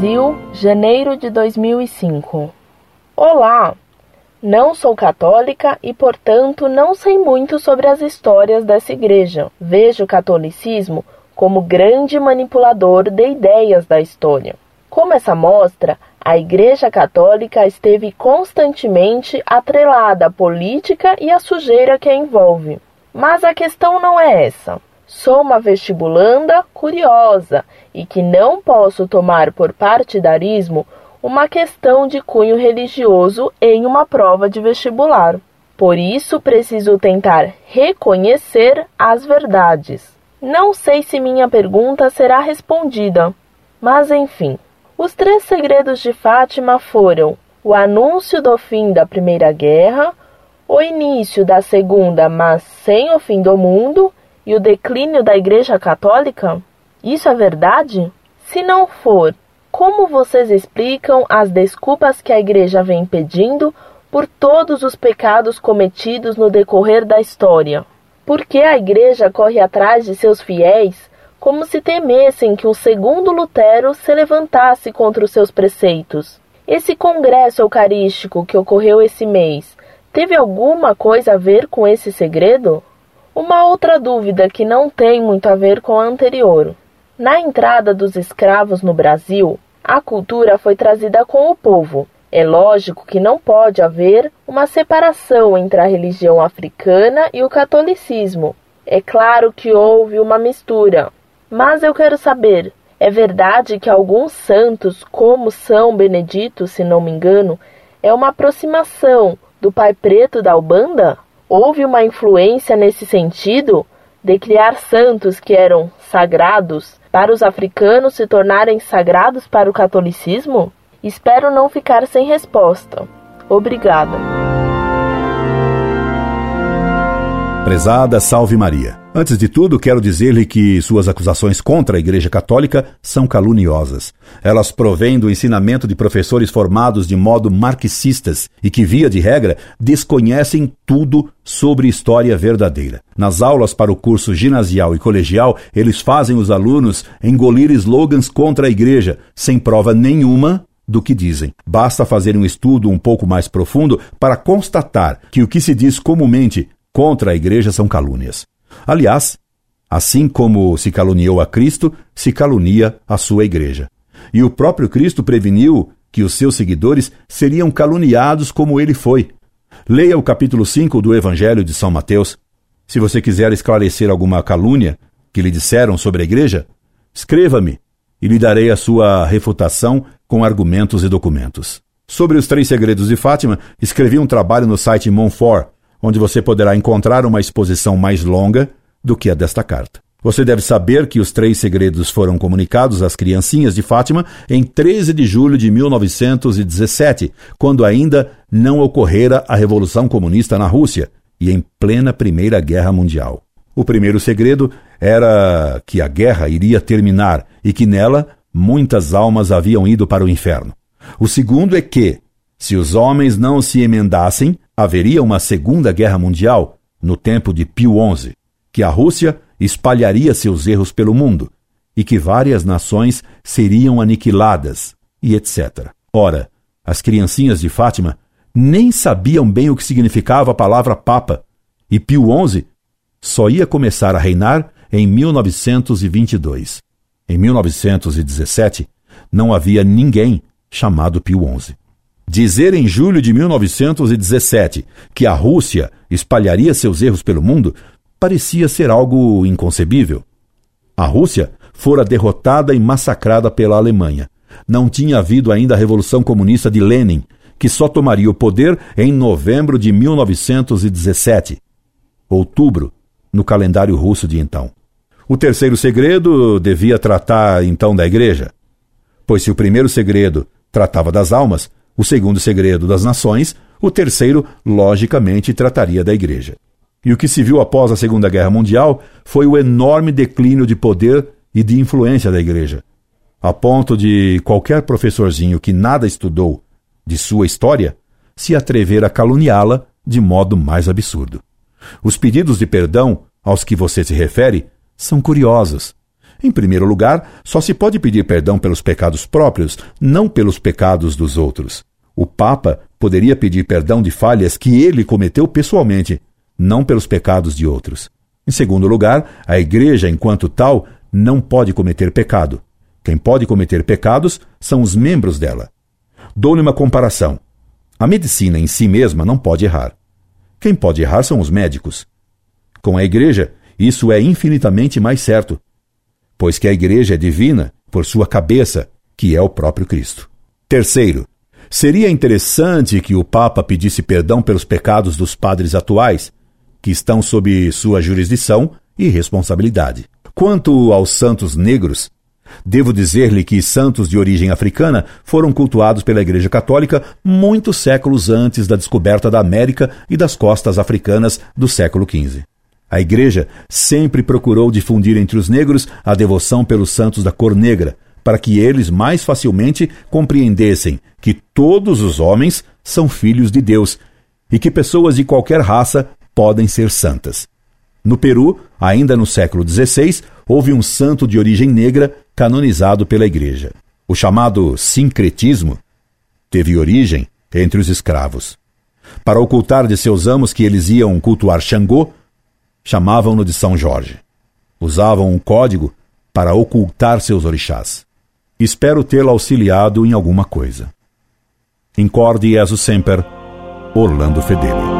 Brasil, janeiro de 2005. Olá! Não sou católica e, portanto, não sei muito sobre as histórias dessa igreja. Vejo o catolicismo como grande manipulador de ideias da história. Como essa mostra, a Igreja Católica esteve constantemente atrelada à política e à sujeira que a envolve. Mas a questão não é essa. Sou uma vestibulanda curiosa e que não posso tomar por partidarismo uma questão de cunho religioso em uma prova de vestibular. Por isso, preciso tentar reconhecer as verdades. Não sei se minha pergunta será respondida, mas enfim. Os três segredos de Fátima foram o anúncio do fim da Primeira Guerra, o início da Segunda, mas sem o fim do mundo, e o declínio da Igreja Católica? Isso é verdade? Se não for, como vocês explicam as desculpas que a Igreja vem pedindo por todos os pecados cometidos no decorrer da história? Por que a Igreja corre atrás de seus fiéis como se temessem que um segundo Lutero se levantasse contra os seus preceitos? Esse congresso eucarístico que ocorreu esse mês teve alguma coisa a ver com esse segredo? Uma outra dúvida que não tem muito a ver com a anterior. Na entrada dos escravos no Brasil, a cultura foi trazida com o povo. É lógico que não pode haver uma separação entre a religião africana e o catolicismo. É claro que houve uma mistura. Mas eu quero saber: é verdade que alguns santos, como São Benedito, se não me engano, é uma aproximação do Pai Preto da Ubanda? Houve uma influência nesse sentido de criar santos que eram sagrados para os africanos se tornarem sagrados para o catolicismo? Espero não ficar sem resposta. Obrigada. Prezada Salve Maria. Antes de tudo, quero dizer-lhe que suas acusações contra a Igreja Católica são caluniosas. Elas provêm do ensinamento de professores formados de modo marxistas e que, via de regra, desconhecem tudo sobre história verdadeira. Nas aulas para o curso ginasial e colegial, eles fazem os alunos engolir slogans contra a Igreja, sem prova nenhuma do que dizem. Basta fazer um estudo um pouco mais profundo para constatar que o que se diz comumente contra a Igreja são calúnias. Aliás, assim como se caluniou a Cristo, se calunia a sua igreja. E o próprio Cristo preveniu que os seus seguidores seriam caluniados como ele foi. Leia o capítulo 5 do Evangelho de São Mateus. Se você quiser esclarecer alguma calúnia que lhe disseram sobre a igreja, escreva-me e lhe darei a sua refutação com argumentos e documentos. Sobre os três segredos de Fátima, escrevi um trabalho no site Monfort, onde você poderá encontrar uma exposição mais longa do que a desta carta. Você deve saber que os três segredos foram comunicados às criancinhas de Fátima em 13 de julho de 1917, quando ainda não ocorrera a Revolução Comunista na Rússia e em plena Primeira Guerra Mundial. O primeiro segredo era que a guerra iria terminar e que nela muitas almas haviam ido para o inferno. O segundo é que, se os homens não se emendassem, haveria uma Segunda Guerra Mundial no tempo de Pio XI, que a Rússia espalharia seus erros pelo mundo e que várias nações seriam aniquiladas e etc. Ora, as criancinhas de Fátima nem sabiam bem o que significava a palavra Papa, e Pio XI só ia começar a reinar em 1922. Em 1917, não havia ninguém chamado Pio XI. Dizer em julho de 1917 que a Rússia espalharia seus erros pelo mundo parecia ser algo inconcebível. A Rússia fora derrotada e massacrada pela Alemanha. Não tinha havido ainda a Revolução Comunista de Lenin, que só tomaria o poder em novembro de 1917, outubro, no calendário russo de então. O terceiro segredo devia tratar então da igreja. Pois se o primeiro segredo tratava das almas, o segundo segredo das nações, o terceiro, logicamente, trataria da Igreja. E o que se viu após a Segunda Guerra Mundial foi o enorme declínio de poder e de influência da Igreja, a ponto de qualquer professorzinho que nada estudou de sua história se atrever a caluniá-la de modo mais absurdo. Os pedidos de perdão aos que você se refere são curiosos. Em primeiro lugar, só se pode pedir perdão pelos pecados próprios, não pelos pecados dos outros. O Papa poderia pedir perdão de falhas que ele cometeu pessoalmente, não pelos pecados de outros. Em segundo lugar, a Igreja, enquanto tal, não pode cometer pecado. Quem pode cometer pecados são os membros dela. Dou-lhe uma comparação. A medicina em si mesma não pode errar. Quem pode errar são os médicos. Com a Igreja, isso é infinitamente mais certo, pois que a Igreja é divina por sua cabeça, que é o próprio Cristo. Terceiro, seria interessante que o Papa pedisse perdão pelos pecados dos padres atuais, que estão sob sua jurisdição e responsabilidade. Quanto aos santos negros, devo dizer-lhe que santos de origem africana foram cultuados pela Igreja Católica muitos séculos antes da descoberta da América e das costas africanas do século XV. A Igreja sempre procurou difundir entre os negros a devoção pelos santos da cor negra, para que eles mais facilmente compreendessem que todos os homens são filhos de Deus e que pessoas de qualquer raça podem ser santas. No Peru, ainda no século XVI, houve um santo de origem negra canonizado pela Igreja. O chamado sincretismo teve origem entre os escravos. Para ocultar de seus amos que eles iam cultuar Xangô, chamavam-no de São Jorge. Usavam um código para ocultar seus orixás. Espero tê-lo auxiliado em alguma coisa. Incorde Jesus Semper, Orlando Fedeli.